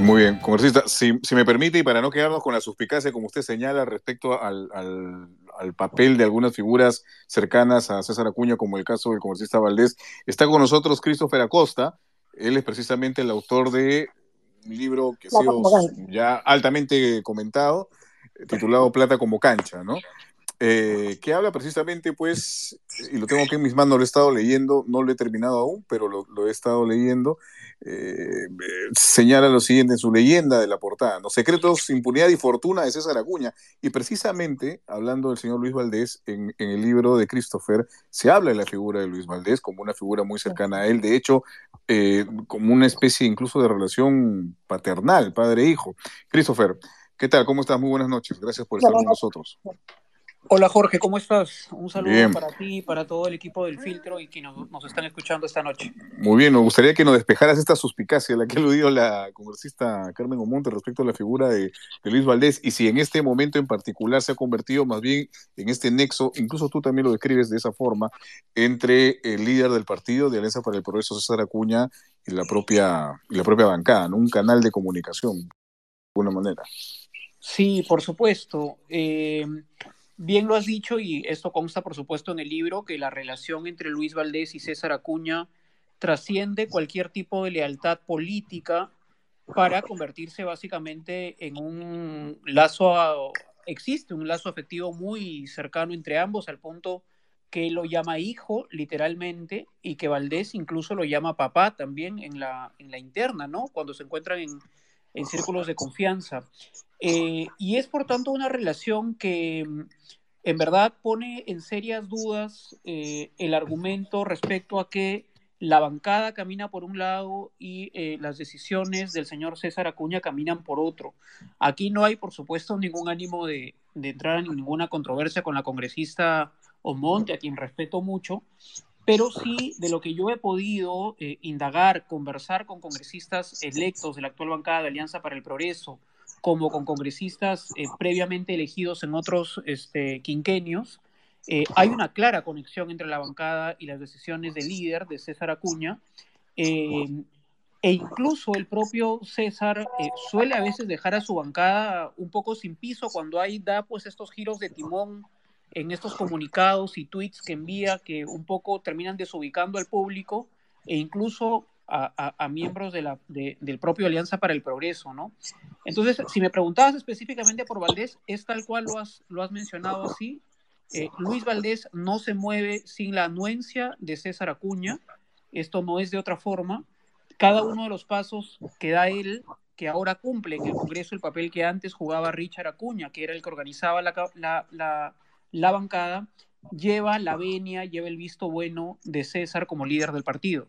Muy bien, congresista, si, si, me permite y para no quedarnos con la suspicacia, como usted señala, respecto al, al, al, papel de algunas figuras cercanas a César Acuña, como el caso del congresista Valdés, está con nosotros Christopher Acosta, él es precisamente el autor de un libro que ha sido ya altamente comentado, titulado Plata como cancha, ¿no? Eh, que habla precisamente, pues, y lo tengo aquí en mis manos, lo he estado leyendo, no lo he terminado aún, pero lo, lo he estado leyendo, eh, señala lo siguiente en su leyenda de la portada, ¿no? Secretos, impunidad y fortuna de César Acuña. Y precisamente, hablando del señor Luis Valdés, en, en, el libro de Christopher, se habla de la figura de Luis Valdés como una figura muy cercana a él, de hecho, eh, como una especie incluso de relación paternal, padre-hijo. Christopher, ¿qué tal? ¿Cómo estás? Muy buenas noches. Gracias por estar con nosotros. Hola Jorge, ¿cómo estás? Un saludo bien. para ti y para todo el equipo del filtro y que nos, nos, están escuchando esta noche. Muy bien, me gustaría que nos despejaras esta suspicacia a la que ha aludido la congresista Carmen Omonte respecto a la figura de, de, Luis Valdés y si en este momento en particular se ha convertido más bien en este nexo, incluso tú también lo describes de esa forma, entre el líder del partido de Alianza para el Progreso, César Acuña, y la propia, y la propia bancada, ¿no? un canal de comunicación, de alguna manera. Sí, por supuesto. Eh, Bien lo has dicho y esto consta por supuesto en el libro que la relación entre Luis Valdés y César Acuña trasciende cualquier tipo de lealtad política para convertirse básicamente en un lazo, existe un lazo afectivo muy cercano entre ambos al punto que lo llama hijo literalmente y que Valdés incluso lo llama papá también en la, en la interna, ¿no? Cuando se encuentran en, en círculos de confianza. Eh, y es por tanto una relación que en verdad pone en serias dudas eh, el argumento respecto a que la bancada camina por un lado y eh, las decisiones del señor César Acuña caminan por otro. Aquí no hay, por supuesto, ningún ánimo de, de entrar en ninguna controversia con la congresista Omonte, a quien respeto mucho, pero sí de lo que yo he podido eh, indagar, conversar con congresistas electos de la actual bancada de Alianza para el Progreso, como con congresistas eh, previamente elegidos en otros este, quinquenios, eh, hay una clara conexión entre la bancada y las decisiones del líder, de César Acuña, e incluso el propio César suele a veces dejar a su bancada un poco sin piso cuando hay, da pues estos giros de timón en estos comunicados y tweets que envía que un poco terminan desubicando al público e incluso a, a, miembros de la, de, del propio Alianza para el Progreso, ¿no? Entonces, si me preguntabas específicamente por Valdés, es tal cual lo has, lo has mencionado así. Eh, Luis Valdés no se mueve sin la anuencia de César Acuña, esto no es de otra forma. Cada uno de los pasos que da él, que ahora cumple en el Congreso el papel que antes jugaba Richard Acuña, que era el que organizaba la, la, la, la bancada, lleva la venia, lleva el visto bueno de César como líder del partido.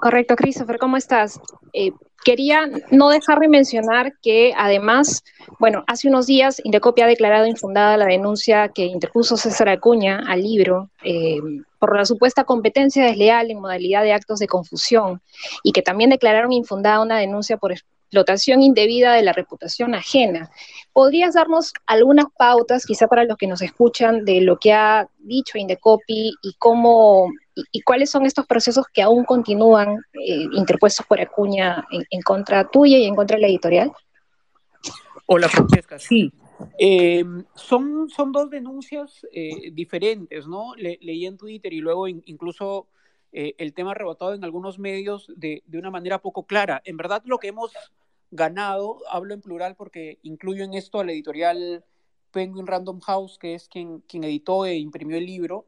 Correcto, Christopher, ¿cómo estás? Eh, quería no dejar de mencionar que además, bueno, hace unos días Indecopia ha declarado infundada la denuncia que interpuso César Acuña al libro eh, por la supuesta competencia desleal en modalidad de actos de confusión y que también declararon infundada una denuncia por explotación indebida de la reputación ajena. ¿Podrías darnos algunas pautas, quizá para los que nos escuchan, de lo que ha dicho Indecopi y cómo y, y cuáles son estos procesos que aún continúan eh, interpuestos por Acuña en, en, contra tuya y en contra de la editorial? Hola, Francesca. Sí, eh, son, son dos denuncias eh, diferentes, ¿no? Le, leí en Twitter y luego in, incluso eh, el tema rebotado en algunos medios de, de, una manera poco clara. En verdad, lo que hemos ganado, hablo en plural porque incluyo en esto a la editorial Penguin Random House, que es quien, quien editó e imprimió el libro.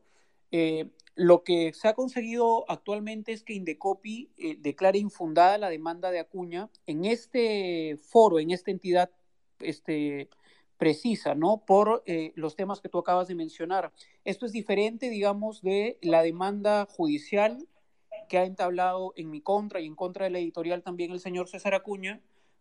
Eh, lo que se ha conseguido actualmente es que Indecopi eh, declare infundada la demanda de Acuña en este foro, en esta entidad este, precisa, ¿no? Por eh, los temas que tú acabas de mencionar. Esto es diferente, digamos, de la demanda judicial que ha entablado en mi contra y en contra de la editorial también el señor César Acuña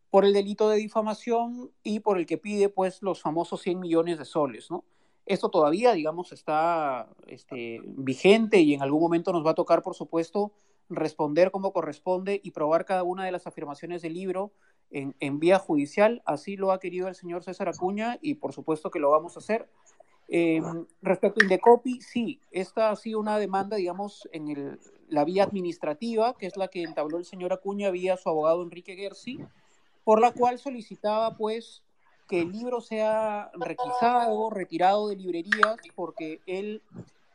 por el delito de difamación y por el que pide, pues, los famosos 100 millones de soles, ¿no? Esto todavía, digamos, está este, vigente y en algún momento nos va a tocar, por supuesto, responder como corresponde y probar cada una de las afirmaciones del libro en, en, vía judicial. Así lo ha querido el señor César Acuña y por supuesto que lo vamos a hacer. Eh, respecto a Indecopi, sí, esta ha sido una demanda, digamos, en el, la vía administrativa, que es la que entabló el señor Acuña vía su abogado Enrique Gersi, por la cual solicitaba pues que el libro sea requisado, retirado de librerías, porque él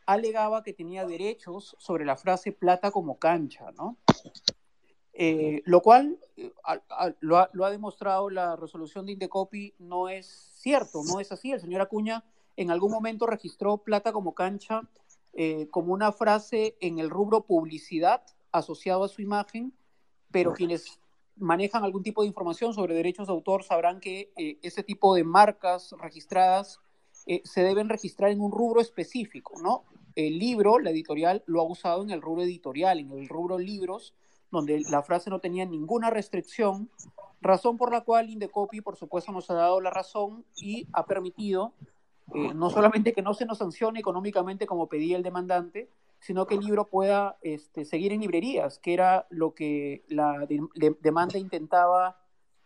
alegaba que tenía derechos sobre la frase plata como cancha, ¿no? Eh, lo cual eh, lo, ha, demostrado la resolución de Indecopi, no es cierto, no es así. El señor Acuña en algún momento registró plata como cancha eh, como una frase en el rubro publicidad asociado a su imagen, pero quienes manejan algún tipo de información sobre derechos de autor sabrán que ese tipo de marcas registradas se deben registrar en un rubro específico, ¿no? El libro, la editorial, lo ha usado en el rubro editorial, en el rubro libros, donde la frase no tenía ninguna restricción, razón por la cual Indecopi, por supuesto, nos ha dado la razón y ha permitido eh, no solamente que no se nos sancione económicamente como pedía el demandante, sino que el libro pueda este, seguir en librerías, que era lo que la demanda intentaba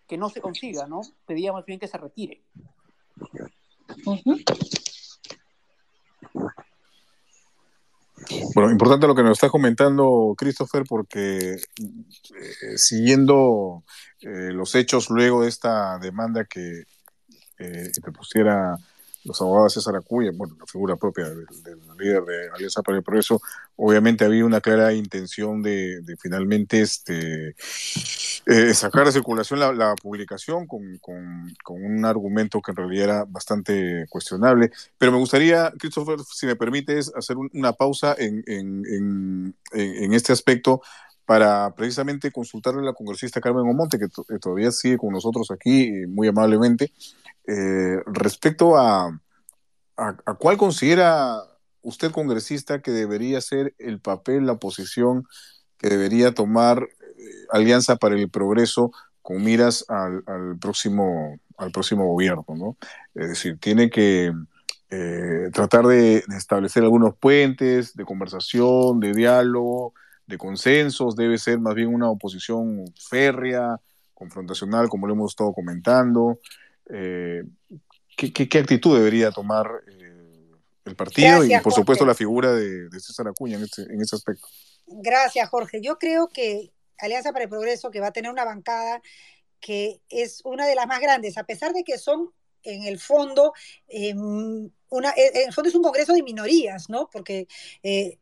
que no se consiga, ¿no? Pedía más bien que se retire. Bueno, importante lo que nos está comentando Christopher, porque eh, siguiendo eh, los hechos luego de esta demanda que eh, pusiera los abogados de César Acuña, bueno, la figura propia del, líder de Alianza para el Progreso, obviamente había una clara intención de, finalmente este, eh, sacar de circulación la, publicación con, un argumento que en realidad era bastante cuestionable. Pero me gustaría, Christopher, si me permites, hacer una pausa en, en, este aspecto para precisamente consultarle a la congresista Carmen Omonte, que todavía sigue con nosotros aquí muy amablemente, eh, respecto a, a, cuál considera usted, congresista, que debería ser el papel, la posición que debería tomar eh, Alianza para el Progreso con miras al, próximo, al próximo gobierno, ¿no? Es decir, tiene que eh, tratar de, establecer algunos puentes de conversación, de diálogo, de consensos, debe ser más bien una oposición férrea, confrontacional, como lo hemos estado comentando. Eh, ¿qué, actitud debería tomar eh, el partido y, por supuesto, la figura de, César Acuña en, este, en ese aspecto? Gracias, Jorge. Yo creo que Alianza para el Progreso, que va a tener una bancada que es una de las más grandes, a pesar de que son en el fondo em, una, eh, en el fondo es un congreso de minorías, ¿no? Porque eh,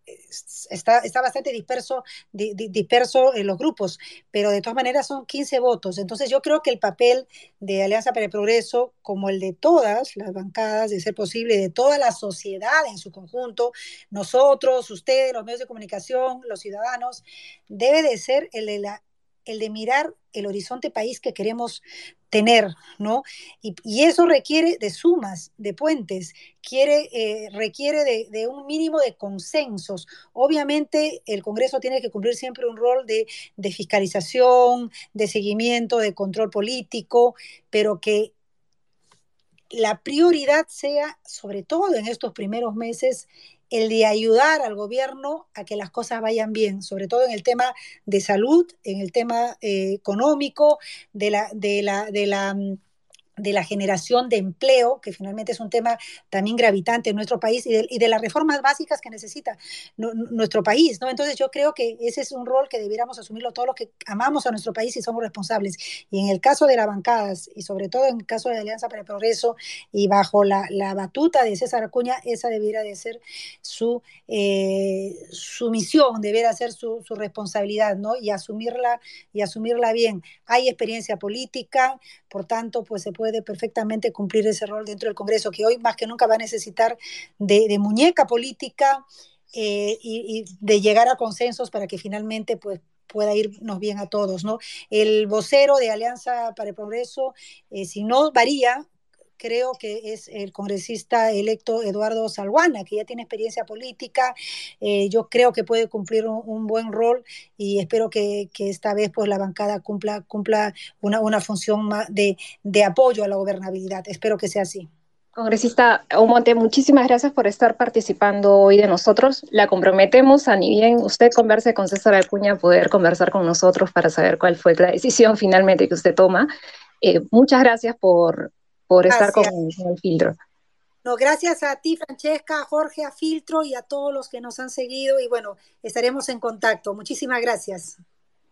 está, está bastante disperso, disperso en los grupos, pero de todas maneras son 15 votos. Entonces yo creo que el papel de Alianza para el Progreso, como el de todas las bancadas, de ser posible, de toda la sociedad en su conjunto, nosotros, ustedes, los medios de comunicación, los ciudadanos, debe de ser el de la el de mirar el horizonte país que queremos tener, ¿no? Y, eso requiere de sumas, de puentes, quiere, eh, requiere de, un mínimo de consensos. Obviamente el Congreso tiene que cumplir siempre un rol de, de fiscalización, de seguimiento, de control político, pero que la prioridad sea, sobre todo en estos primeros meses, el de ayudar al gobierno a que las cosas vayan bien, sobre todo en el tema de salud, en el tema eh, económico, de la, de la, de la mm, de la generación de empleo, que finalmente es un tema también gravitante en nuestro país, y de, las reformas básicas que necesita nuestro país, ¿no? Entonces yo creo que ese es un rol que debiéramos asumirlo todos los que amamos a nuestro país y somos responsables. Y en el caso de las bancadas, y sobre todo en el caso de Alianza para el Progreso, y bajo la, batuta de César Acuña, esa debiera de ser su, eh, su misión, debiera ser su, su responsabilidad, ¿no? Y asumirla, y asumirla bien. Hay experiencia política, por tanto, pues se puede perfectamente cumplir ese rol dentro del Congreso, que hoy más que nunca va a necesitar de, muñeca política eh, y, de llegar a consensos para que finalmente pues, pueda irnos bien a todos, ¿no? El vocero de Alianza para el Progreso, eh, si no varía, creo que es el congresista electo Eduardo Salguana, que ya tiene experiencia política. Eh, yo creo que puede cumplir un, buen rol y espero que, esta vez pues, la bancada cumpla, cumpla una, una función de, de apoyo a la gobernabilidad. Espero que sea así. Congresista Omonte, muchísimas gracias por estar participando hoy de nosotros. La comprometemos a ni bien usted converse con César Acuña, poder conversar con nosotros para saber cuál fue la decisión finalmente que usted toma. Eh, muchas gracias por, por estar con, el filtro. No, gracias a ti, Francesca, a Jorge, a Filtro y a todos los que nos han seguido. Y bueno, estaremos en contacto. Muchísimas gracias.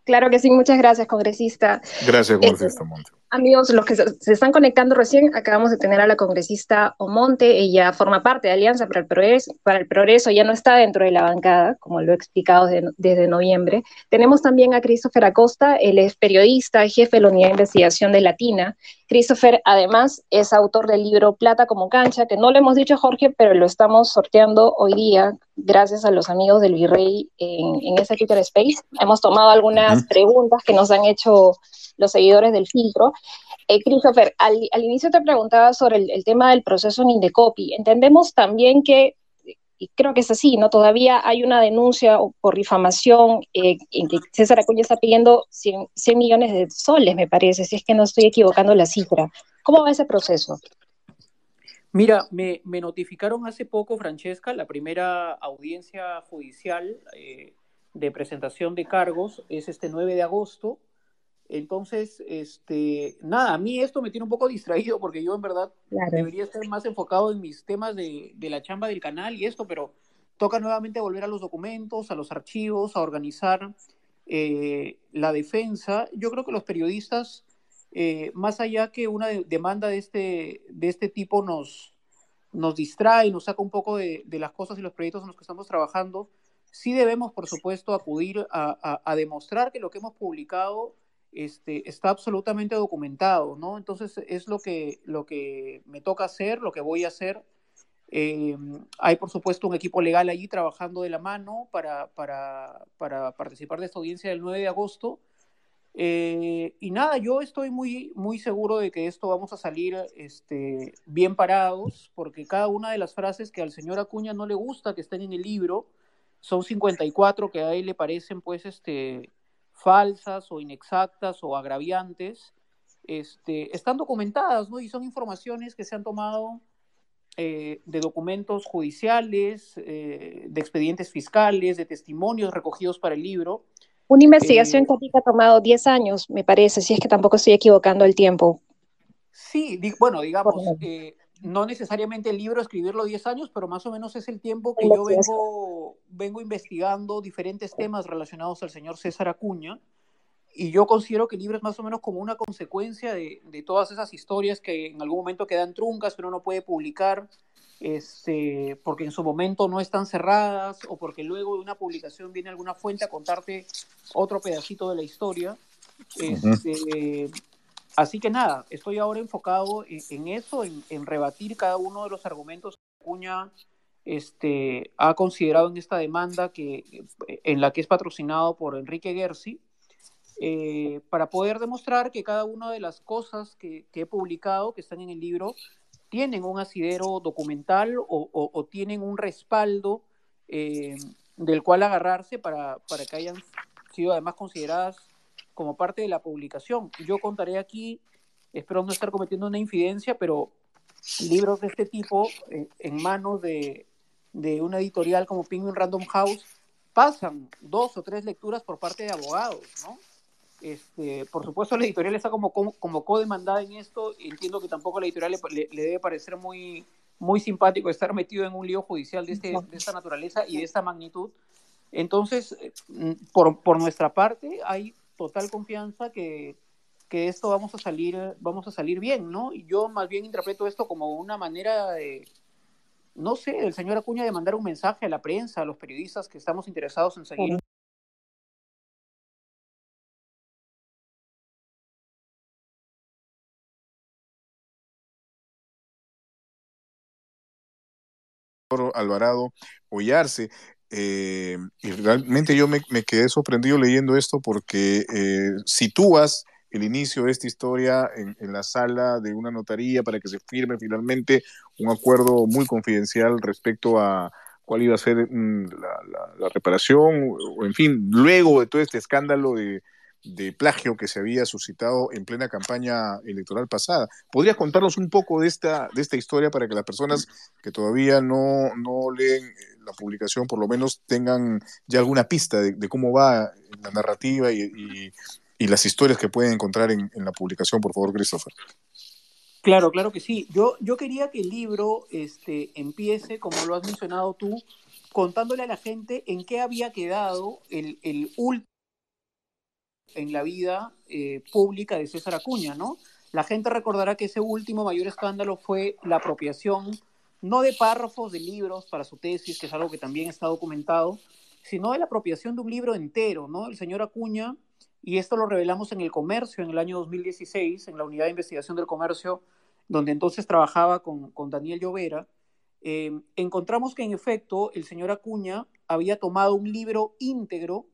Claro que sí, muchas gracias, congresista. Gracias, congresista Monte. Amigos, los que se están conectando recién, acabamos de tener a la congresista Omonte, ella forma parte de Alianza para el Progreso, para el Progreso ya no está dentro de la bancada, como lo he explicado desde, noviembre. Tenemos también a Christopher Acosta, él es periodista, jefe de la Unidad de Investigación de Latina. Christopher, además, es autor del libro Plata como cancha, que no lo hemos dicho Jorge, pero lo estamos sorteando hoy día, gracias a los amigos del Virrey en, en ese Twitter Space. Hemos tomado algunas preguntas que nos han hecho los seguidores del filtro. Eh, Christopher, al, inicio te preguntaba sobre el, tema del proceso en Indecopi. Entendemos también que, y creo que es así, ¿no? Todavía hay una denuncia por difamación eh, en que César Acuña está pidiendo 100, millones de soles, me parece, si es que no estoy equivocando la cifra. ¿Cómo va ese proceso? Mira, me, notificaron hace poco, Francesca, la primera audiencia judicial eh, de presentación de cargos es este 9 de agosto entonces, este, nada, a mí esto me tiene un poco distraído porque yo en verdad debería estar más enfocado en mis temas de, la chamba del canal y esto, pero toca nuevamente volver a los documentos, a los archivos, a organizar eh, la defensa. Yo creo que los periodistas, eh, más allá que una demanda de este, de este tipo nos, nos distrae, nos saca un poco de, las cosas y los proyectos en los que estamos trabajando, sí debemos, por supuesto, acudir a demostrar que lo que hemos publicado este, está absolutamente documentado, ¿no? Entonces es lo que, lo que me toca hacer, lo que voy a hacer. Eh, hay, por supuesto, un equipo legal allí trabajando de la mano para, para, participar de esta audiencia del 9 de agosto. Eh, y nada, yo estoy muy, muy seguro de que esto vamos a salir este, bien parados, porque cada una de las frases que al señor Acuña no le gusta que estén en el libro, son 54 que a él le parecen, pues, este, falsas o inexactas o agraviantes, este, están documentadas, ¿no? Y son informaciones que se han tomado eh, de documentos judiciales, eh, de expedientes fiscales, de testimonios recogidos para el libro. Una investigación eh, que ha tomado 10 años, me parece, si es que tampoco estoy equivocando el tiempo. Sí, bueno, digamos, no necesariamente el libro escribirlo 10 años, pero más o menos es el tiempo que yo vengo, vengo investigando diferentes temas relacionados al señor César Acuña. Y yo considero que el libro es más o menos como una consecuencia de, de todas esas historias que en algún momento quedan truncas, pero no puede publicar, este, porque en su momento no están cerradas o porque luego de una publicación viene alguna fuente a contarte otro pedacito de la historia. Este, Así que nada, estoy ahora enfocado en, eso, en, rebatir cada uno de los argumentos que Acuña este, ha considerado en esta demanda que, en la que es patrocinado por Enrique Gersi, eh, para poder demostrar que cada una de las cosas que, he publicado, que están en el libro, tienen un asidero documental o, tienen un respaldo eh, del cual agarrarse para, para que hayan sido además consideradas como parte de la publicación. Yo contaré aquí, espero no estar cometiendo una infidencia, pero libros de este tipo eh, en manos de, de, una editorial como Penguin Random House pasan dos o tres lecturas por parte de abogados, ¿no? Este, por supuesto, la editorial está como, como, como co-demandada en esto. Entiendo que tampoco a la editorial le, le, debe parecer muy, muy simpático estar metido en un lío judicial de, este, de esta naturaleza y de esta magnitud. Entonces, eh, por, por nuestra parte, hay total confianza que, que esto vamos a salir, vamos a salir bien, ¿no? Y yo más bien interpreto esto como una manera de, no sé, del señor Acuña de mandar un mensaje a la prensa, a los periodistas que estamos interesados en seguir. Alvarado Ollarse. Eh, y realmente yo me, quedé sorprendido leyendo esto porque eh, sitúas el inicio de esta historia en, la sala de una notaría para que se firme finalmente un acuerdo muy confidencial respecto a cuál iba a ser mm, la, reparación, o en fin, luego de todo este escándalo de, de plagio que se había suscitado en plena campaña electoral pasada. ¿Podrías contarnos un poco de esta, de esta historia para que las personas que todavía no, no leen eh, la publicación por lo menos tengan ya alguna pista de, cómo va la narrativa y, las historias que pueden encontrar en, la publicación, por favor, Christopher? Claro, claro que sí. Yo, yo quería que el libro este, empiece, como lo has mencionado tú, contándole a la gente en qué había quedado el, el último en la vida eh, pública de César Acuña, ¿no? La gente recordará que ese último mayor escándalo fue la apropiación, no de párrafos de libros para su tesis, que es algo que también está documentado, sino de la apropiación de un libro entero, ¿no? El señor Acuña, y esto lo revelamos en el comercio en el año 2016, en la unidad de investigación del comercio, donde entonces trabajaba con, con Daniel Llovera, eh, encontramos que en efecto el señor Acuña había tomado un libro íntegro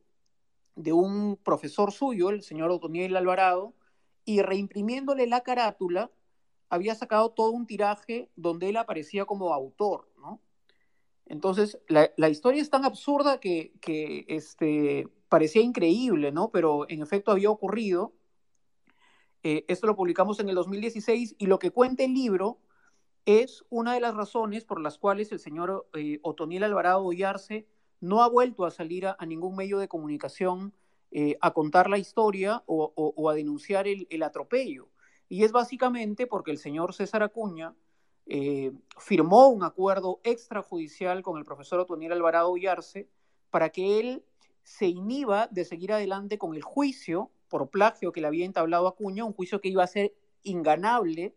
de un profesor suyo, el señor Otoniel Alvarado, y reimprimiéndole la carátula, había sacado todo un tiraje donde él aparecía como autor, ¿no? Entonces, la, la historia es tan absurda que, que, este, parecía increíble, ¿no? Pero en efecto había ocurrido. Eh, esto lo publicamos en el 2016 y lo que cuenta el libro es una de las razones por las cuales el señor eh, Otoniel Alvarado Ollarse no ha vuelto a salir a, ningún medio de comunicación eh, a contar la historia o, a denunciar el, atropello. Y es básicamente porque el señor César Acuña eh, firmó un acuerdo extrajudicial con el profesor Otoniel Alvarado Ollarse para que él se inhiba de seguir adelante con el juicio por plagio que le había entablado Acuña, un juicio que iba a ser inganable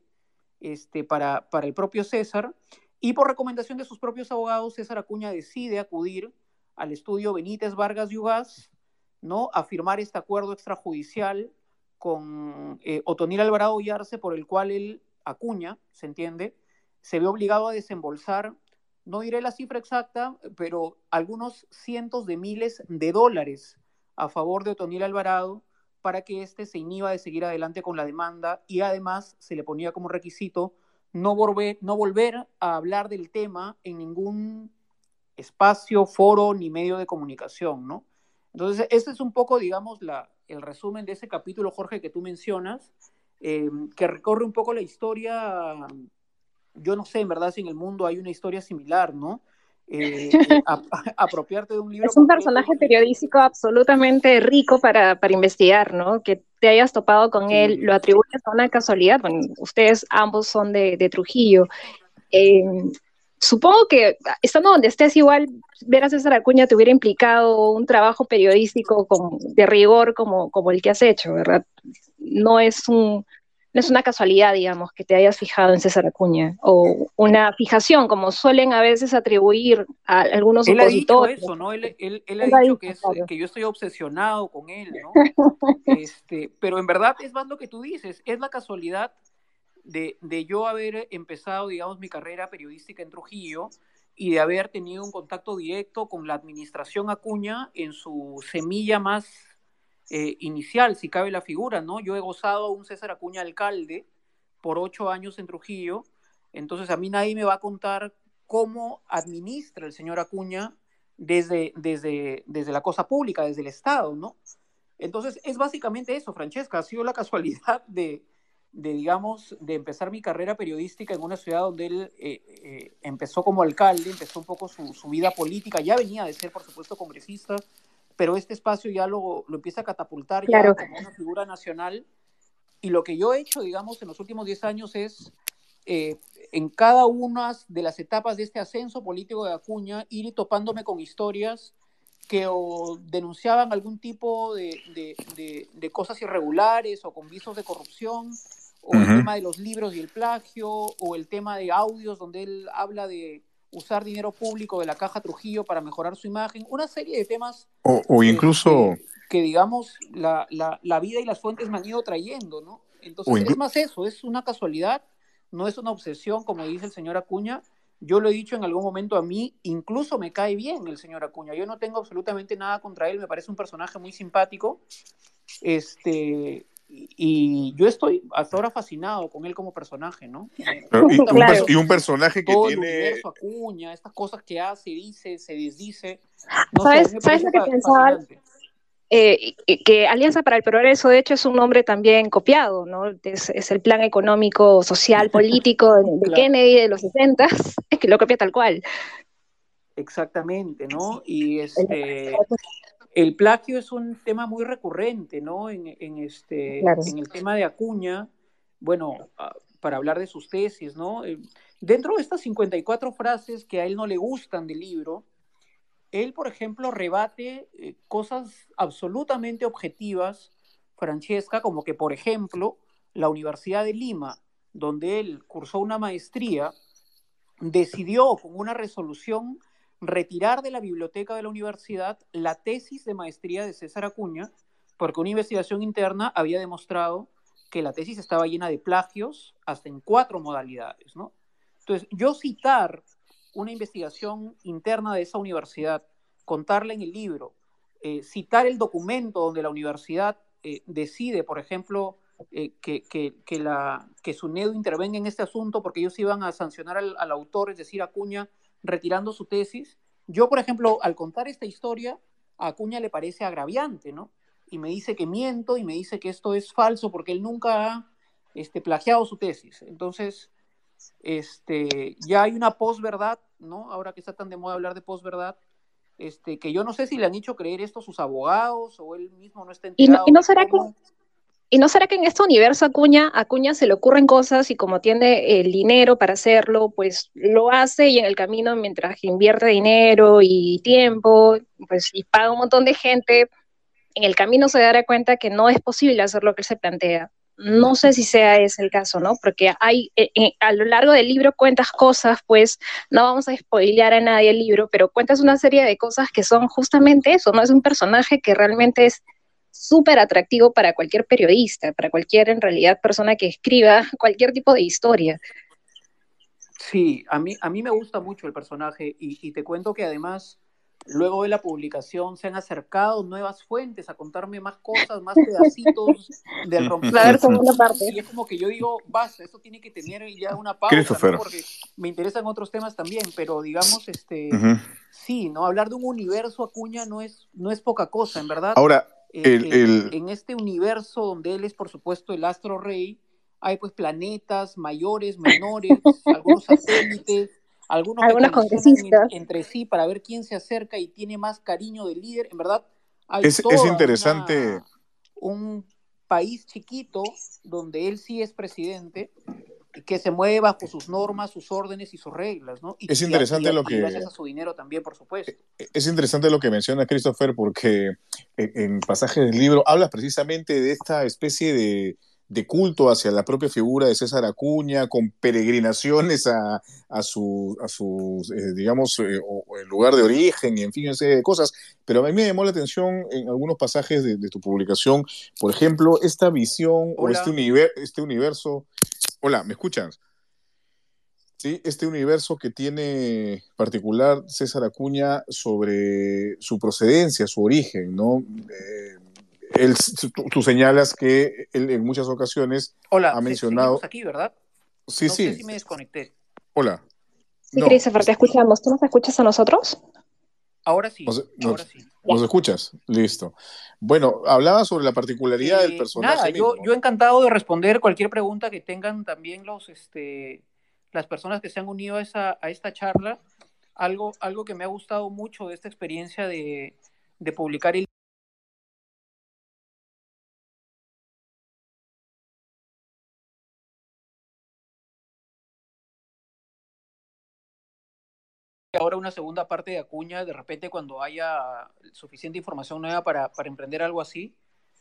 este, para, para el propio César, y por recomendación de sus propios abogados, César Acuña decide acudir al estudio Benítez Vargas Yugas, ¿no? a firmar este acuerdo extrajudicial con eh, Otoniel Alvarado Ollarse, por el cual él, Acuña, se entiende, se ve obligado a desembolsar, no diré la cifra exacta, pero algunos cientos de miles de dólares a favor de Otoniel Alvarado para que éste se inhiba de seguir adelante con la demanda y además se le ponía como requisito no volver, no volver a hablar del tema en ningún espacio, foro ni medio de comunicación, ¿no? Entonces, este es un poco, digamos, la, el resumen de ese capítulo, Jorge, que tú mencionas, eh, que recorre un poco la historia, yo no sé, en verdad, si en el mundo hay una historia similar, ¿no? Eh, a, a, apropiarte de un libro. Es un personaje periodístico absolutamente rico para, para, investigar, ¿no? Que te hayas topado con sí. él, lo atribuyes a una casualidad. Bueno, ustedes ambos son de, de Trujillo. Eh, supongo que estando donde estés igual, ver a César Acuña te hubiera implicado un trabajo periodístico con, de rigor como, como el que has hecho, ¿verdad? No es un, no es una casualidad, digamos, que te hayas fijado en César Acuña, o una fijación, como suelen a veces atribuir a algunos él opositores. Ha dicho eso, ¿no? Él, él, él, él ha dicho, que, es, claro. que, yo estoy obsesionado con él, ¿no? este, pero en verdad es más lo que tú dices, es la casualidad de, de, yo haber empezado, digamos, mi carrera periodística en Trujillo y de haber tenido un contacto directo con la administración Acuña en su semilla más eh, inicial, si cabe la figura, ¿no? Yo he gozado a un César Acuña alcalde por ocho años en Trujillo, entonces a mí nadie me va a contar cómo administra el señor Acuña desde, desde, desde la cosa pública, desde el Estado, ¿no? Entonces es básicamente eso, Francesca, ha sido la casualidad de, de, digamos, de empezar mi carrera periodística en una ciudad donde él eh, eh, empezó como alcalde, empezó un poco su, su, vida política, ya venía de ser, por supuesto, congresista, pero este espacio ya lo, lo empieza a catapultar claro. ya como una figura nacional. Y lo que yo he hecho, digamos, en los últimos 10 años es, eh, en cada una de las etapas de este ascenso político de Acuña, ir topándome con historias que o denunciaban algún tipo de, de, de, de cosas irregulares o con visos de corrupción, o uh -huh. el tema de los libros y el plagio, o el tema de audios donde él habla de usar dinero público de la Caja Trujillo para mejorar su imagen, una serie de temas. O, o incluso. Que, que digamos, la, la, la, vida y las fuentes me han ido trayendo, ¿no? Entonces, es más eso, es una casualidad, no es una obsesión, como dice el señor Acuña. Yo lo he dicho en algún momento a mí, incluso me cae bien el señor Acuña. Yo no tengo absolutamente nada contra él, me parece un personaje muy simpático. Este, y yo estoy hasta ahora fascinado con él como personaje, ¿no? Pero, y, claro. un, y, un personaje que Todo tiene... El universo Acuña, estas cosas que hace, dice, se desdice. No ¿Sabes, sé, ¿sabes lo que pensaba? Eh, que Alianza para el Progreso, de hecho, es un nombre también copiado, ¿no? Es, es el plan económico, social, político de, de claro. Kennedy de los 60, es que lo copia tal cual. Exactamente, ¿no? Y este el plagio es un tema muy recurrente, ¿no? En, en este, claro. en el tema de Acuña, bueno, para hablar de sus tesis, ¿no? Eh, dentro de estas 54 frases que a él no le gustan del libro, él, por ejemplo, rebate eh, cosas absolutamente objetivas, Francesca, como que, por ejemplo, la Universidad de Lima, donde él cursó una maestría, decidió con una resolución retirar de la biblioteca de la universidad la tesis de maestría de César Acuña, porque una investigación interna había demostrado que la tesis estaba llena de plagios hasta en cuatro modalidades, ¿no? Entonces, yo citar una investigación interna de esa universidad, contarla en el libro, eh, citar el documento donde la universidad eh, decide, por ejemplo, eh, que, que, que, la, que intervenga en este asunto porque ellos iban a sancionar al, al, autor, es decir, Acuña, retirando su tesis. Yo, por ejemplo, al contar esta historia, a Acuña le parece agraviante, ¿no? Y me dice que miento y me dice que esto es falso porque él nunca ha este, plagiado su tesis. Entonces, este, ya hay una posverdad, ¿no? Ahora que está tan de moda hablar de posverdad, este, que yo no sé si le han hecho creer esto a sus abogados o él mismo no está enterado. ¿Y no, y no será que, ¿Y no será que en este universo Acuña, Acuña se le ocurren cosas y como tiene el dinero para hacerlo, pues lo hace y en el camino mientras invierte dinero y tiempo, pues y paga un montón de gente, en el camino se dará cuenta que no es posible hacer lo que él se plantea. No sé si sea ese el caso, ¿no? Porque hay, eh, eh, a lo largo del libro cuentas cosas, pues no vamos a spoilear a nadie el libro, pero cuentas una serie de cosas que son justamente eso, ¿no? Es un personaje que realmente es súper atractivo para cualquier periodista, para cualquier, en realidad, persona que escriba cualquier tipo de historia. Sí, a mí, a mí me gusta mucho el personaje y, y te cuento que además, luego de la publicación, se han acercado nuevas fuentes a contarme más cosas, más pedacitos del romper. parte. Y es como que yo digo, basta, esto tiene que tener ya una pausa, ¿no? porque me interesan otros temas también, pero digamos, este, uh -huh. sí, ¿no? Hablar de un universo Acuña no es, no es poca cosa, en verdad. Ahora, el, el... En este universo donde él es, por supuesto, el astro rey, hay pues planetas mayores, menores, algunos satélites, algunos algunos congresistas entre sí para ver quién se acerca y tiene más cariño del líder. En verdad, hay es, es interesante. Una, un país chiquito donde él sí es presidente que se mueve bajo sus normas, sus órdenes y sus reglas, ¿no? Y, es interesante y, lo que... Gracias a su dinero también, por supuesto. Es interesante lo que menciona Christopher porque en pasajes del libro hablas precisamente de esta especie de, de culto hacia la propia figura de César Acuña, con peregrinaciones a, a su, a su eh, digamos, eh, lugar de origen y en fin, una serie de cosas. Pero a mí me llamó la atención en algunos pasajes de, de tu publicación, por ejemplo, esta visión Hola. o este, univer este universo Hola, ¿me escuchas? Sí, este universo que tiene particular César Acuña sobre su procedencia, su origen, ¿no? Eh, él, tú, tú, señalas que él en muchas ocasiones Hola, ha mencionado. aquí, ¿verdad? Sí, no sí. Sé si me desconecté. Hola. Sí, no. Christopher, te escuchamos. ¿Tú nos escuchas a nosotros? Ahora sí, nos, ahora nos, sí. ¿Nos escuchas? Listo. Bueno, hablaba sobre la particularidad eh, del personaje. Nada, yo, yo, encantado de responder cualquier pregunta que tengan también los, este, las personas que se han unido a, esa, a esta charla. Algo, algo que me ha gustado mucho de esta experiencia de, de publicar el ahora una segunda parte de Acuña, de repente cuando haya suficiente información nueva para, para emprender algo así,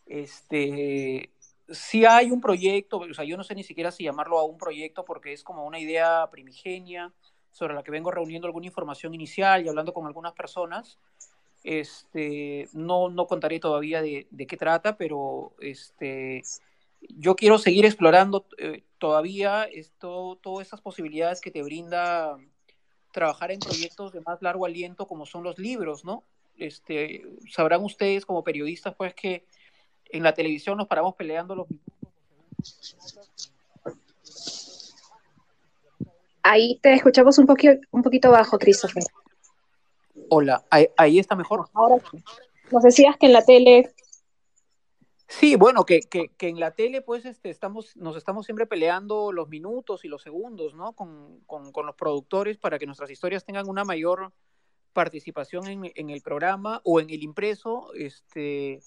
este, si hay un proyecto, o sea, yo no sé ni siquiera si llamarlo a un proyecto porque es como una idea primigenia sobre la que vengo reuniendo alguna información inicial y hablando con algunas personas. Este, no, no contaré todavía de, de qué trata, pero este, yo quiero seguir explorando eh, todavía esto, todas esas posibilidades que te brinda trabajar en proyectos de más largo aliento como son los libros, ¿no? Este, sabrán ustedes como periodistas pues que en la televisión nos paramos peleando los Ahí te escuchamos un poquito, un poquito bajo, Christopher. Hola, ahí, ahí está mejor. Ahora. Nos decías que en la tele Sí, bueno, que, que, que, en la tele pues este, estamos, nos estamos siempre peleando los minutos y los segundos, ¿no? Con, con, con los productores para que nuestras historias tengan una mayor participación en, en, el programa o en el impreso, este,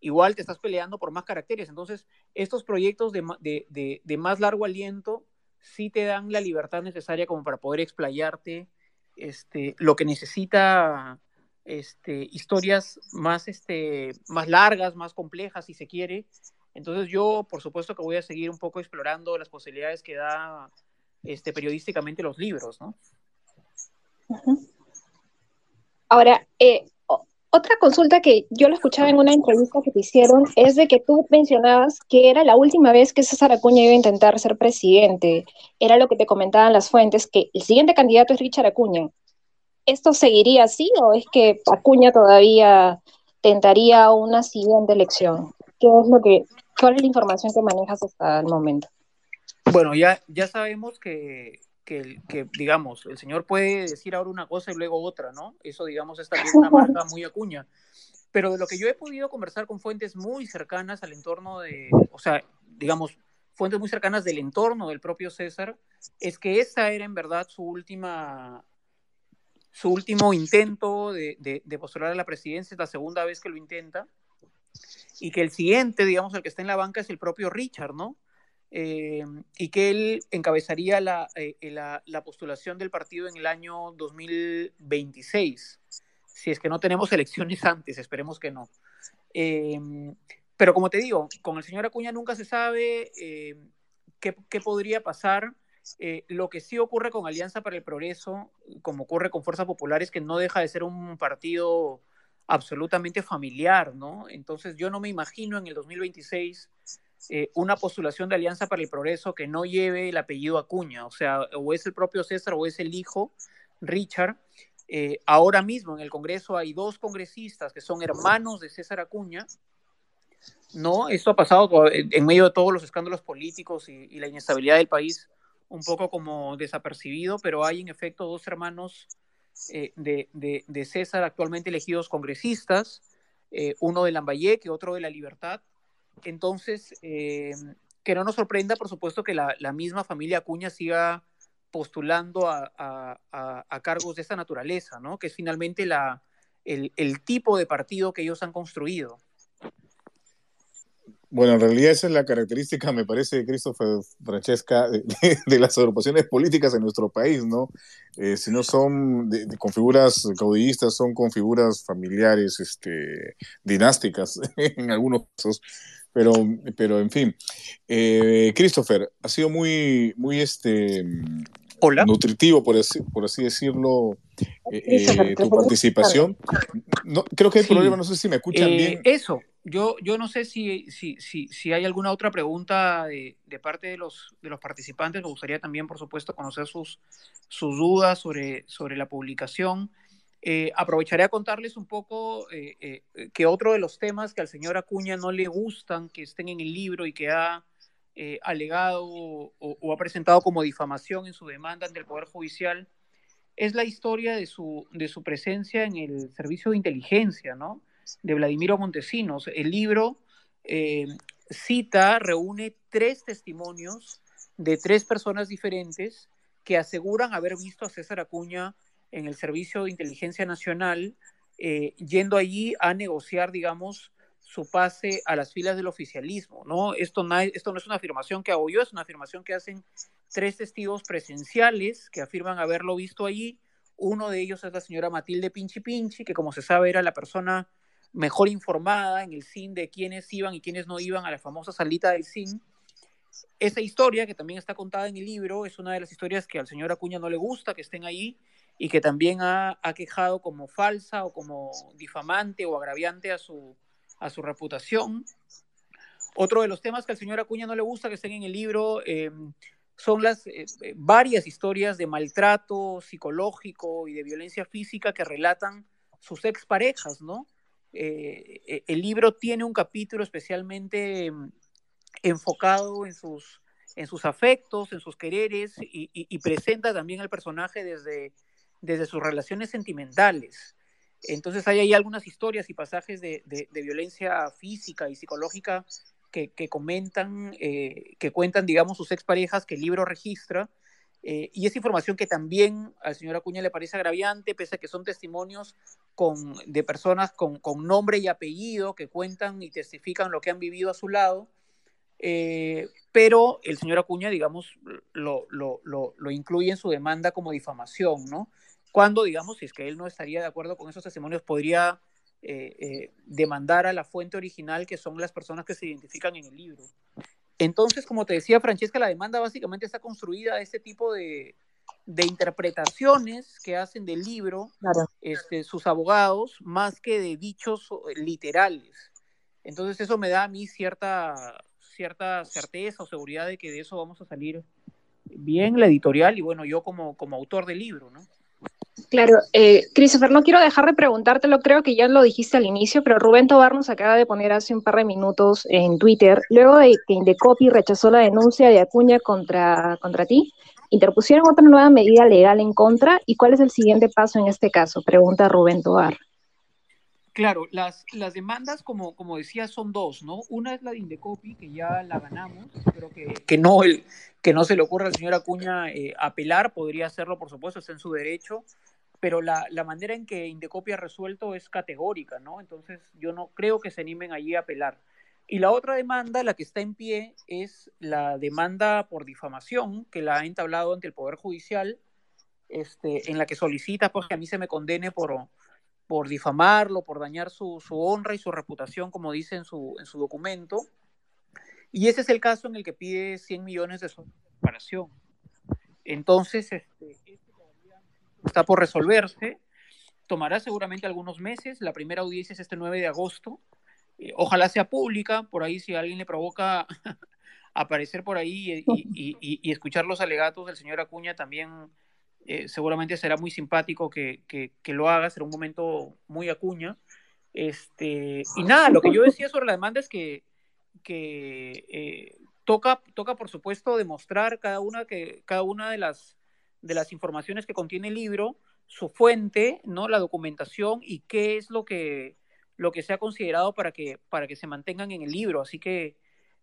igual te estás peleando por más caracteres. Entonces, estos proyectos de, de, de, de más largo aliento sí te dan la libertad necesaria como para poder explayarte este, lo que necesita este, historias más, este, más largas, más complejas, si se quiere. Entonces yo, por supuesto que voy a seguir un poco explorando las posibilidades que da este, periodísticamente los libros, ¿no? Ahora, eh, otra consulta que yo lo escuchaba en una entrevista que te hicieron es de que tú mencionabas que era la última vez que César Acuña iba a intentar ser presidente. Era lo que te comentaban las fuentes, que el siguiente candidato es Richard Acuña. ¿Esto seguiría así o es que Acuña todavía tentaría una siguiente elección? ¿Qué es lo que, ¿Cuál es la información que manejas hasta el momento? Bueno, ya, ya sabemos que, que, digamos, el señor puede decir ahora una cosa y luego otra, ¿no? Eso, digamos, es también una marca muy acuña. Pero de lo que yo he podido conversar con fuentes muy cercanas al entorno de, o sea, digamos, fuentes muy cercanas del entorno del propio César, es que esa era en verdad su última, su último intento de, postular a la presidencia, es la segunda vez que lo intenta, y que el siguiente, digamos, el que está en la banca es el propio Richard, ¿no? Eh, y que él encabezaría eh, la, la, postulación del partido en el año 2026, si es que no tenemos elecciones antes, esperemos que no. Eh, pero como te digo, con el señor Acuña nunca se sabe qué, qué, podría pasar. Lo que sí ocurre con Alianza para el Progreso, como ocurre con Fuerza Popular, es que no deja de ser un partido absolutamente familiar, ¿no? Entonces yo no me imagino en el 2026 eh, una postulación de Alianza para el Progreso que no lleve el apellido Acuña, o sea, o es el propio César o es el hijo, Richard. Eh, ahora mismo en el Congreso hay dos congresistas que son hermanos de César Acuña, ¿no? Esto ha pasado en medio de todos los escándalos políticos y, la inestabilidad del país, un poco como desapercibido, pero hay en efecto dos hermanos eh, de, de, César actualmente elegidos congresistas, uno de Lambayeque, otro de La Libertad, entonces, eh, que no nos sorprenda, por supuesto, que la, misma familia Acuña siga postulando a, cargos de esta naturaleza, ¿no? Que es finalmente la, el, tipo de partido que ellos han construido. Bueno, en realidad esa es la característica, me parece, Christopher Francesca, de, las agrupaciones políticas en nuestro país, ¿no? Eh, si no son con figuras caudillistas, son con figuras familiares, este, dinásticas, en algunos casos. Pero, pero en fin, eh, Christopher, ha sido muy, muy este, nutritivo, por así, por así decirlo, eh, eh, tu participación. No, creo que hay problema, no sé si me escuchan bien. Eso, yo, yo no sé si, si, si, si hay alguna otra pregunta de, de, parte de los, de los participantes. Me gustaría también, por supuesto, conocer sus, sus dudas sobre, sobre la publicación. Eh, aprovecharé a contarles un poco eh, eh, que otro de los temas que al señor Acuña no le gustan que estén en el libro y que ha alegado o, ha presentado como difamación en su demanda ante el Poder Judicial es la historia de su, de su presencia en el servicio de inteligencia, ¿no? De Vladimiro Montesinos. El libro cita, reúne tres testimonios de tres personas diferentes que aseguran haber visto a César Acuña en el Servicio de Inteligencia Nacional, eh, yendo allí a negociar, digamos, su pase a las filas del oficialismo, ¿no? Esto no, esto no es una afirmación que hago yo, es una afirmación que hacen tres testigos presenciales que afirman haberlo visto allí. Uno de ellos es la señora Matilde Pinchi Pinchi, que como se sabe era la persona mejor informada en el CIN de quiénes iban y quiénes no iban a la famosa salita del CIN. Esa historia, que también está contada en el libro, es una de las historias que al señor Acuña no le gusta que estén ahí y que también ha, quejado como falsa o como difamante o agraviante a su, a su reputación. Otro de los temas que al señor Acuña no le gusta que estén en el libro em, son las eh, eh, varias historias de maltrato psicológico y de violencia física que relatan sus exparejas, ¿no? Eh, el libro tiene un capítulo especialmente em, enfocado en sus, en sus afectos, en sus quereres y presenta también al personaje desde, desde sus relaciones sentimentales. Entonces hay ahí algunas historias y pasajes de, violencia física y psicológica que, comentan, eh, que cuentan, digamos, sus exparejas que el libro registra. Eh, y es información que también al señor Acuña le parece agraviante, pese a que son testimonios de personas con, nombre y apellido que cuentan y testifican lo que han vivido a su lado. eh, pero el señor Acuña, digamos, lo, lo, incluye en su demanda como difamación, ¿no? Cuando, digamos, si es que él no estaría de acuerdo con esos testimonios, podría eh, eh, demandar a la fuente original, que son las personas que se identifican en el libro. Entonces, como te decía Francesca, la demanda básicamente está construida de este tipo de, de interpretaciones que hacen del libro este, sus abogados, más que de dichos literales. Entonces, eso me da a mí cierta cierta certeza o seguridad de que de eso vamos a salir bien la editorial y bueno, yo como, como autor del libro, ¿no? Claro, eh, Christopher, no quiero dejar de preguntártelo, creo que ya lo dijiste al inicio, pero Rubén Tobar nos acaba de poner hace un par de minutos en Twitter, luego de que Indecopi rechazó la denuncia de Acuña contra, contra ti, interpusieron otra nueva medida legal en contra, ¿y cuál es el siguiente paso en este caso? Pregunta Rubén Tobar. Claro, las, las demandas, como, como decía, son dos, ¿no? Una es la de Indecopi, que ya la ganamos, creo que, que, no, el, que no se le ocurra al señor Acuña eh, apelar, podría hacerlo, por supuesto, está en su derecho, pero la, la, manera en que Indecopi ha resuelto es categórica, ¿no? Entonces yo no creo que se animen allí a apelar. Y la otra demanda, la que está en pie, es la demanda por difamación, que la ha entablado ante el Poder Judicial, este, en la que solicita pues, que a mí se me condene por por difamarlo, por dañar su, honra y su reputación, como dice en su, en su documento. Y ese es el caso en el que pide 100 millones de reparación. Entonces, este, este está por resolverse. Tomará seguramente algunos meses. La primera audiencia es este 9 de agosto. Eh, ojalá sea pública. Por ahí, si alguien le provoca aparecer por ahí y, y, escuchar los alegatos del señor Acuña, también eh, seguramente será muy simpático que, que, lo haga, será un momento muy acuña. Este, y nada, lo que yo decía sobre la demanda es que, que eh, toca, toca, por supuesto, demostrar cada una, que, cada una de, las, de las informaciones que contiene el libro, su fuente, ¿no? la documentación y qué es lo que, lo que se ha considerado para que, para que se mantengan en el libro. Así que,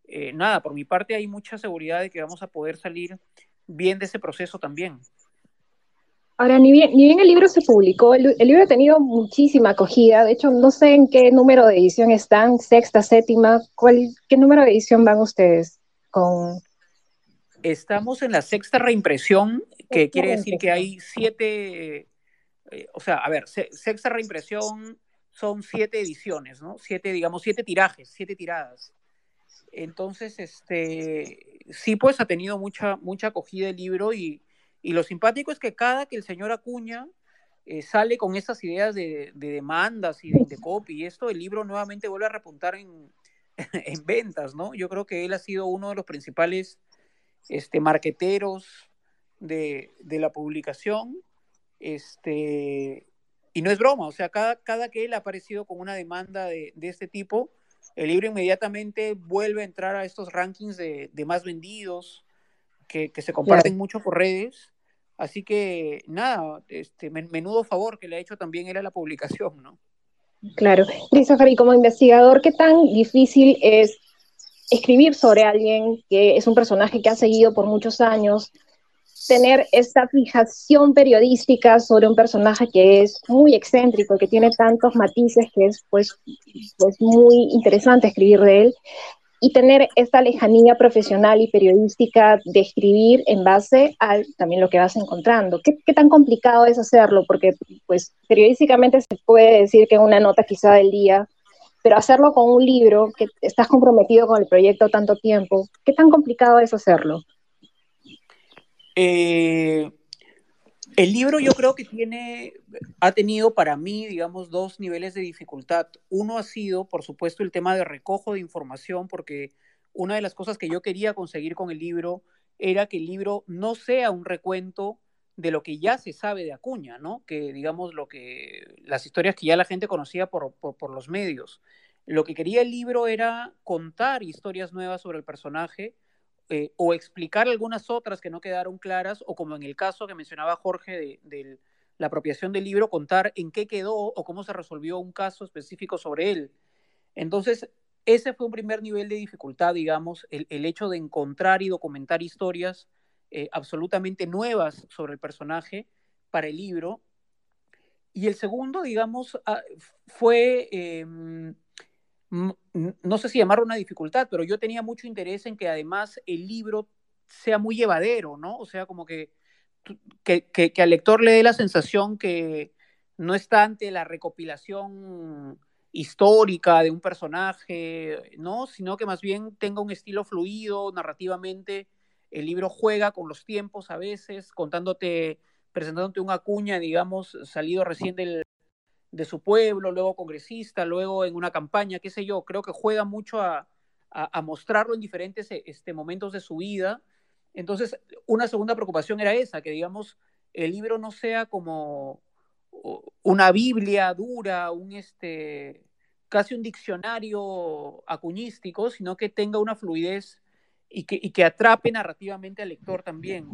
eh, nada, por mi parte hay mucha seguridad de que vamos a poder salir bien de ese proceso también. Ahora, ni bien, ni bien el libro se publicó, el, libro ha tenido muchísima acogida, de hecho, no sé en qué número de edición están, sexta, séptima, ¿cuál, ¿qué número de edición van ustedes con...? Estamos en la sexta reimpresión, que quiere decir que hay siete, eh, o sea, a ver, sexta reimpresión son siete ediciones, ¿no? Siete, digamos, siete tirajes, siete tiradas. Entonces, este, sí, pues ha tenido mucha, mucha acogida el libro y y lo simpático es que cada que el señor Acuña eh, sale con esas ideas de, demandas y de, copy y esto, el libro nuevamente vuelve a repuntar en, en, ventas, ¿no? Yo creo que él ha sido uno de los principales este, marqueteros de, de la publicación. Este, y no es broma, o sea, cada, cada que él ha aparecido con una demanda de, de este tipo, el libro inmediatamente vuelve a entrar a estos rankings de, de más vendidos, que, que se comparten mucho por redes Así que nada, este menudo favor que le ha hecho también él a la publicación, ¿no? Claro. Christopher, y como investigador, ¿qué tan difícil es escribir sobre alguien que es un personaje que ha seguido por muchos años, tener esta fijación periodística sobre un personaje que es muy excéntrico, que tiene tantos matices, que es pues, pues muy interesante escribir de él, y tener esta lejanía profesional y periodística de escribir en base a también lo que vas encontrando. ¿Qué, ¿Qué, tan complicado es hacerlo? Porque pues periodísticamente se puede decir que una nota quizá del día, pero hacerlo con un libro, que estás comprometido con el proyecto tanto tiempo, ¿qué tan complicado es hacerlo? Eh, el libro yo creo que tiene, ha tenido para mí, digamos, dos niveles de dificultad. Uno ha sido, por supuesto, el tema de recojo de información, porque una de las cosas que yo quería conseguir con el libro era que el libro no sea un recuento de lo que ya se sabe de Acuña, ¿no? Que digamos lo que las historias que ya la gente conocía por, por, por los medios. Lo que quería el libro era contar historias nuevas sobre el personaje, eh, o explicar algunas otras que no quedaron claras, o como en el caso que mencionaba Jorge de, la apropiación del libro, contar en qué quedó o cómo se resolvió un caso específico sobre él. Entonces, ese fue un primer nivel de dificultad, digamos, el, hecho de encontrar y documentar historias eh, absolutamente nuevas sobre el personaje para el libro. Y el segundo, digamos, ah, fue em, no sé si llamarlo una dificultad, pero yo tenía mucho interés en que además el libro sea muy llevadero, ¿no? O sea, como que, que, que, al lector le dé la sensación que no está ante la recopilación histórica de un personaje, ¿no? Sino que más bien tenga un estilo fluido narrativamente. El libro juega con los tiempos a veces, contándote, presentándote una cuña, digamos, salido recién del, de su pueblo, luego congresista, luego en una campaña, qué sé yo. Creo que juega mucho a, a, mostrarlo en diferentes este, momentos de su vida. Entonces, una segunda preocupación era esa, que digamos, el libro no sea como una Biblia dura, un este, casi un diccionario acuñístico, sino que tenga una fluidez y que, y que atrape narrativamente al lector también.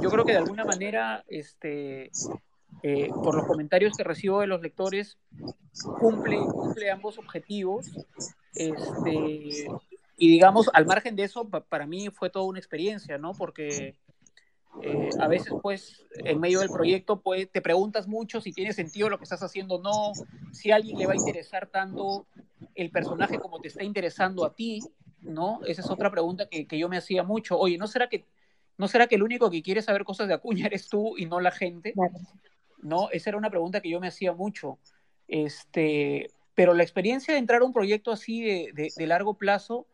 Yo creo que de alguna manera, este, eh, por los comentarios que recibo de los lectores, cumple, cumple ambos objetivos. Este, y digamos, al margen de eso, para mí fue toda una experiencia, ¿no? Porque eh, a veces, pues, en medio del proyecto, pues, te preguntas mucho si tiene sentido lo que estás haciendo o no, si a alguien le va a interesar tanto el personaje como te está interesando a ti, ¿no? Esa es otra pregunta que, que yo me hacía mucho. Oye, ¿no será que ¿no será que el único que quiere saber cosas de Acuña eres tú y no la gente? ¿No? Esa era una pregunta que yo me hacía mucho. Este, pero la experiencia de entrar a un proyecto así de, largo plazo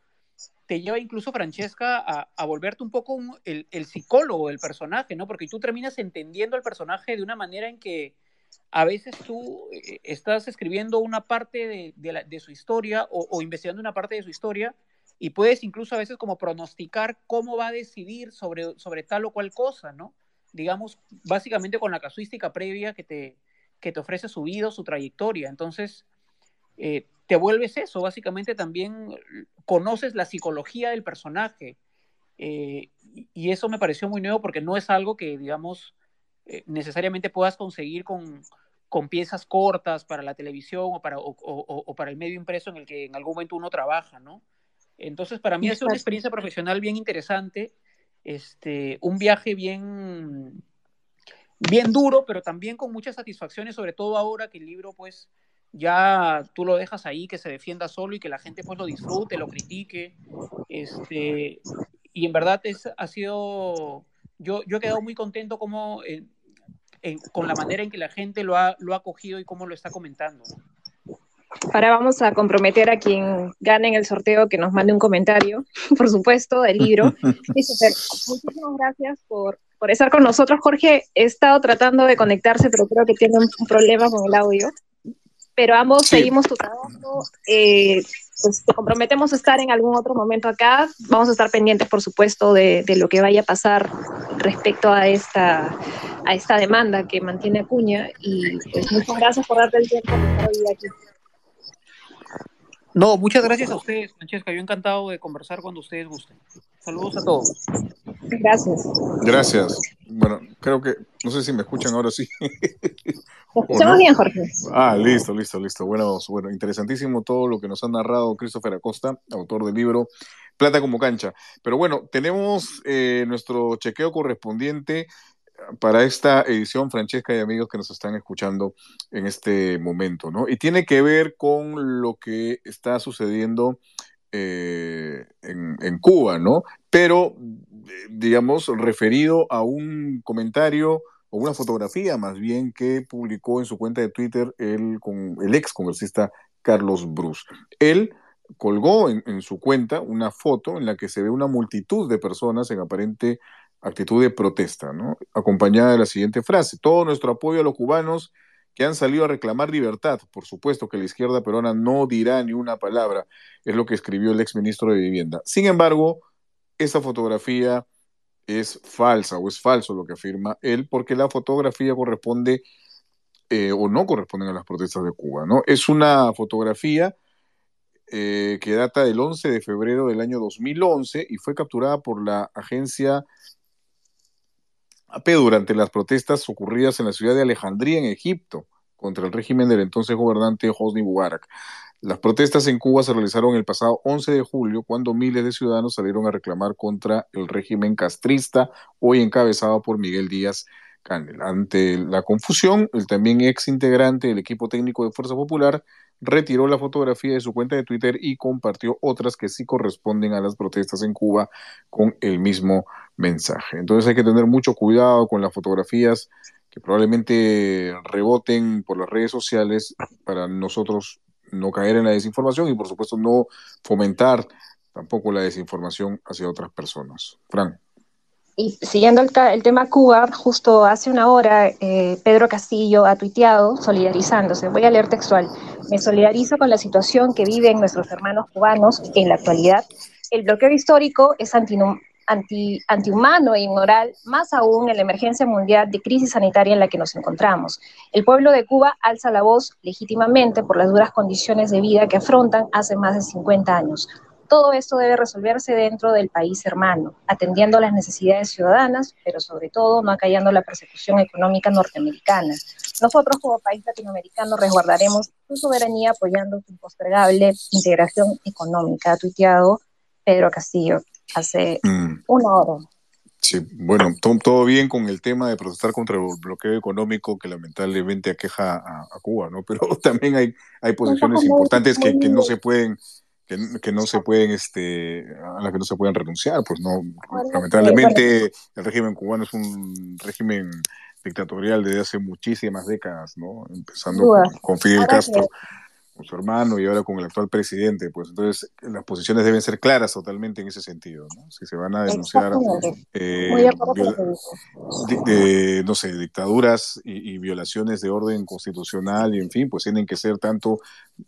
te lleva incluso, Francesca, a, volverte un poco el, psicólogo del personaje, ¿no? Porque tú terminas entendiendo al personaje de una manera en que a veces tú eh, estás escribiendo una parte de, su historia o, o, investigando una parte de su historia y puedes incluso a veces como pronosticar cómo va a decidir sobre, sobre tal o cual cosa, ¿no? Digamos, básicamente con la casuística previa que te, que te ofrece su vida, su trayectoria. Entonces, eh, te vuelves eso, básicamente también conoces la psicología del personaje. Eh, y eso me pareció muy nuevo porque no es algo que, digamos, eh, necesariamente puedas conseguir con, con, piezas cortas para la televisión o para, o, para el medio impreso en el que en algún momento uno trabaja, ¿no? Entonces, para mí es una experiencia profesional bien interesante este, un viaje bien, bien duro, pero también con muchas satisfacciones, sobre todo ahora que el libro, pues, ya tú lo dejas ahí, que se defienda solo y que la gente, pues, lo disfrute, lo critique, este, y en verdad es, ha sido, yo, yo he quedado muy contento como, eh, con la manera en que la gente lo ha, lo ha cogido y cómo lo está comentando. Ahora vamos a comprometer a quien gane en el sorteo que nos mande un comentario, por supuesto, del libro. muchísimas gracias por, por, estar con nosotros. Jorge, he estado tratando de conectarse, pero creo que tiene un, problema con el audio. Pero ambos seguimos tu trabajo. Eh, pues te comprometemos a estar en algún otro momento acá. Vamos a estar pendientes, por supuesto, de, de lo que vaya a pasar respecto a esta, a esta demanda que mantiene Acuña. Y pues muchas gracias por darte el tiempo de estar hoy aquí. No, muchas gracias a ustedes, Francesca. Yo encantado de conversar cuando ustedes gusten. Saludos a todos. Gracias. Gracias. Bueno, creo que, no sé si me escuchan ahora sí. escuchamos bien, Jorge. Ah, listo, listo, listo. Bueno, bueno, interesantísimo todo lo que nos ha narrado Christopher Acosta, autor del libro Plata como cancha. Pero bueno, tenemos eh, nuestro chequeo correspondiente para esta edición, Francesca y amigos que nos están escuchando en este momento, ¿no? Y tiene que ver con lo que está sucediendo eh, en, Cuba, ¿no? Pero, digamos, referido a un comentario o una fotografía más bien que publicó en su cuenta de Twitter el, ex congresista Carlos Bruce. Él colgó en, su cuenta una foto en la que se ve una multitud de personas en aparente actitud de protesta, ¿no? acompañada de la siguiente frase, todo nuestro apoyo a los cubanos que han salido a reclamar libertad. Por supuesto que la izquierda peruana no dirá ni una palabra, es lo que escribió el exministro de Vivienda. Sin embargo, esa fotografía es falsa o es falso lo que afirma él, porque la fotografía corresponde eh, o no corresponde a las protestas de Cuba, ¿no? Es una fotografía eh, que data del 11 de febrero del año 2011 y fue capturada por la agencia durante las protestas ocurridas en la ciudad de Alejandría, en Egipto, contra el régimen del entonces gobernante Hosni Mubarak. Las protestas en Cuba se realizaron el pasado 11 de julio, cuando miles de ciudadanos salieron a reclamar contra el régimen castrista, hoy encabezado por Miguel Díaz Canel. Ante la confusión, el también ex integrante del equipo técnico de Fuerza Popular retiró la fotografía de su cuenta de Twitter y compartió otras que sí corresponden a las protestas en Cuba con el mismo mensaje. Entonces hay que tener mucho cuidado con las fotografías que probablemente reboten por las redes sociales para nosotros no caer en la desinformación y por supuesto no fomentar tampoco la desinformación hacia otras personas. Fran. Y siguiendo el, tema Cuba, justo hace una hora eh, Pedro Castillo ha tuiteado solidarizándose. Voy a leer textual. Me solidarizo con la situación que viven nuestros hermanos cubanos en la actualidad. El bloqueo histórico es antihumano anti, antihumano e inmoral, más aún en la emergencia mundial de crisis sanitaria en la que nos encontramos. El pueblo de Cuba alza la voz legítimamente por las duras condiciones de vida que afrontan hace más de 50 años. Todo esto debe resolverse dentro del país hermano, atendiendo las necesidades ciudadanas, pero sobre todo no acallando la persecución económica norteamericana. Nosotros como país latinoamericano resguardaremos su soberanía apoyando su impostergable integración económica, ha tuiteado Pedro Castillo hace mm. una hora. Sí, bueno, todo, bien con el tema de protestar contra el bloqueo económico que lamentablemente aqueja a, Cuba, ¿no? Pero también hay, hay posiciones importantes que, no se pueden que, no se pueden, este, a las que no se pueden renunciar, pues no, lamentablemente el régimen cubano es un régimen dictatorial desde hace muchísimas décadas, ¿no? Empezando con, Fidel Castro con su hermano y ahora con el actual presidente, pues entonces las posiciones deben ser claras totalmente en ese sentido, ¿no? Si se van a denunciar eh, de, no sé, dictaduras y, violaciones de orden constitucional y en fin, pues tienen que ser tanto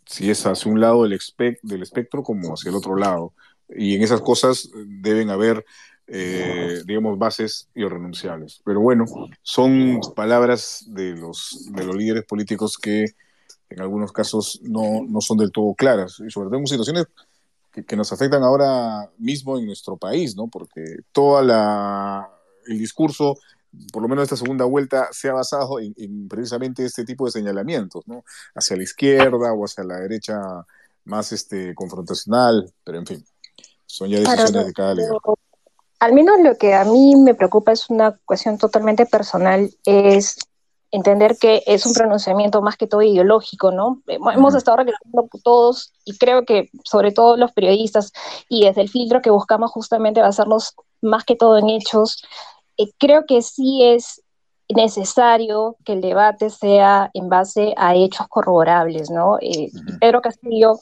si es hacia un lado del, del espectro como hacia el otro lado. Y en esas cosas deben haber eh, digamos, bases irrenunciables. Pero bueno, son palabras de los, de los líderes políticos que en algunos casos no, no son del todo claras, y sobre todo en situaciones que, nos afectan ahora mismo en nuestro país, ¿no? Porque toda la el discurso, por lo menos esta segunda vuelta, se ha basado en, precisamente este tipo de señalamientos, ¿no? Hacia la izquierda o hacia la derecha más este confrontacional, pero en fin, son ya decisiones de cada líder. Al menos lo que a mí me preocupa es una cuestión totalmente personal, es entender que es un pronunciamiento más que todo ideológico, ¿no? Hemos estado reclamando todos, y creo que sobre todo los periodistas, y desde el filtro que buscamos justamente basarnos más que todo en hechos, eh, creo que sí es necesario que el debate sea en base a hechos corroborables, ¿no? Eh, Pedro Castillo,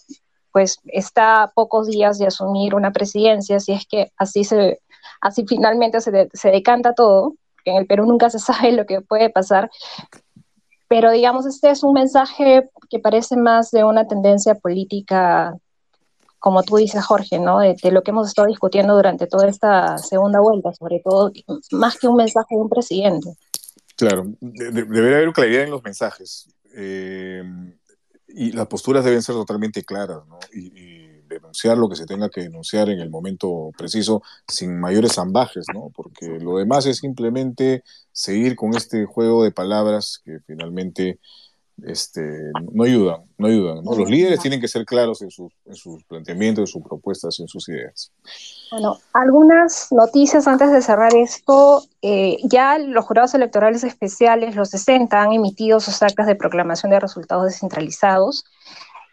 pues, está a pocos días de asumir una presidencia, si es que así se, así finalmente se, se decanta todo, en el Perú nunca se sabe lo que puede pasar, pero digamos, este es un mensaje que parece más de una tendencia política, como tú dices, Jorge, ¿no? De, lo que hemos estado discutiendo durante toda esta segunda vuelta, sobre todo, más que un mensaje de un presidente. Claro, debería haber claridad en los mensajes. Eh, y las posturas deben ser totalmente claras, ¿no? y denunciar lo que se tenga que denunciar en el momento preciso, sin mayores ambajes, ¿no? Porque lo demás es simplemente seguir con este juego de palabras que finalmente este, no ayudan, no ayudan. ¿no? Los líderes tienen que ser claros en sus, en sus planteamientos, en sus propuestas, en sus ideas. Bueno, algunas noticias antes de cerrar esto. Eh, ya los jurados electorales especiales, los 60, han emitido sus actas de proclamación de resultados descentralizados.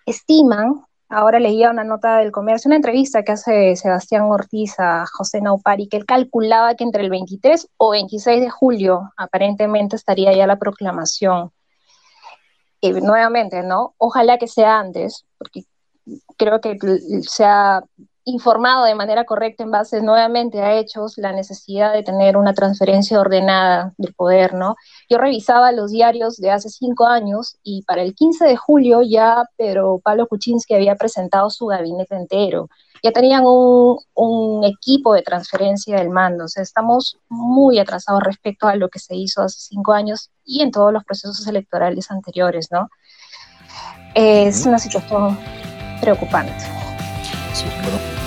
Estiman Ahora leía una nota del comercio, una entrevista que hace Sebastián Ortiz a José Naupari, que él calculaba que entre el 23 o 26 de julio aparentemente estaría ya la proclamación. Y nuevamente, ¿no? Ojalá que sea antes, porque creo que se ha informado de manera correcta en base nuevamente a hechos la necesidad de tener una transferencia ordenada del poder, ¿no? Yo revisaba los diarios de hace cinco años y para el 15 de julio ya Pedro Pablo Kuczynski había presentado su gabinete entero. Ya tenían un, un equipo de transferencia del mando. O sea, estamos muy atrasados respecto a lo que se hizo hace cinco años y en todos los procesos electorales anteriores, ¿no? Es una situación preocupante. Sí, bueno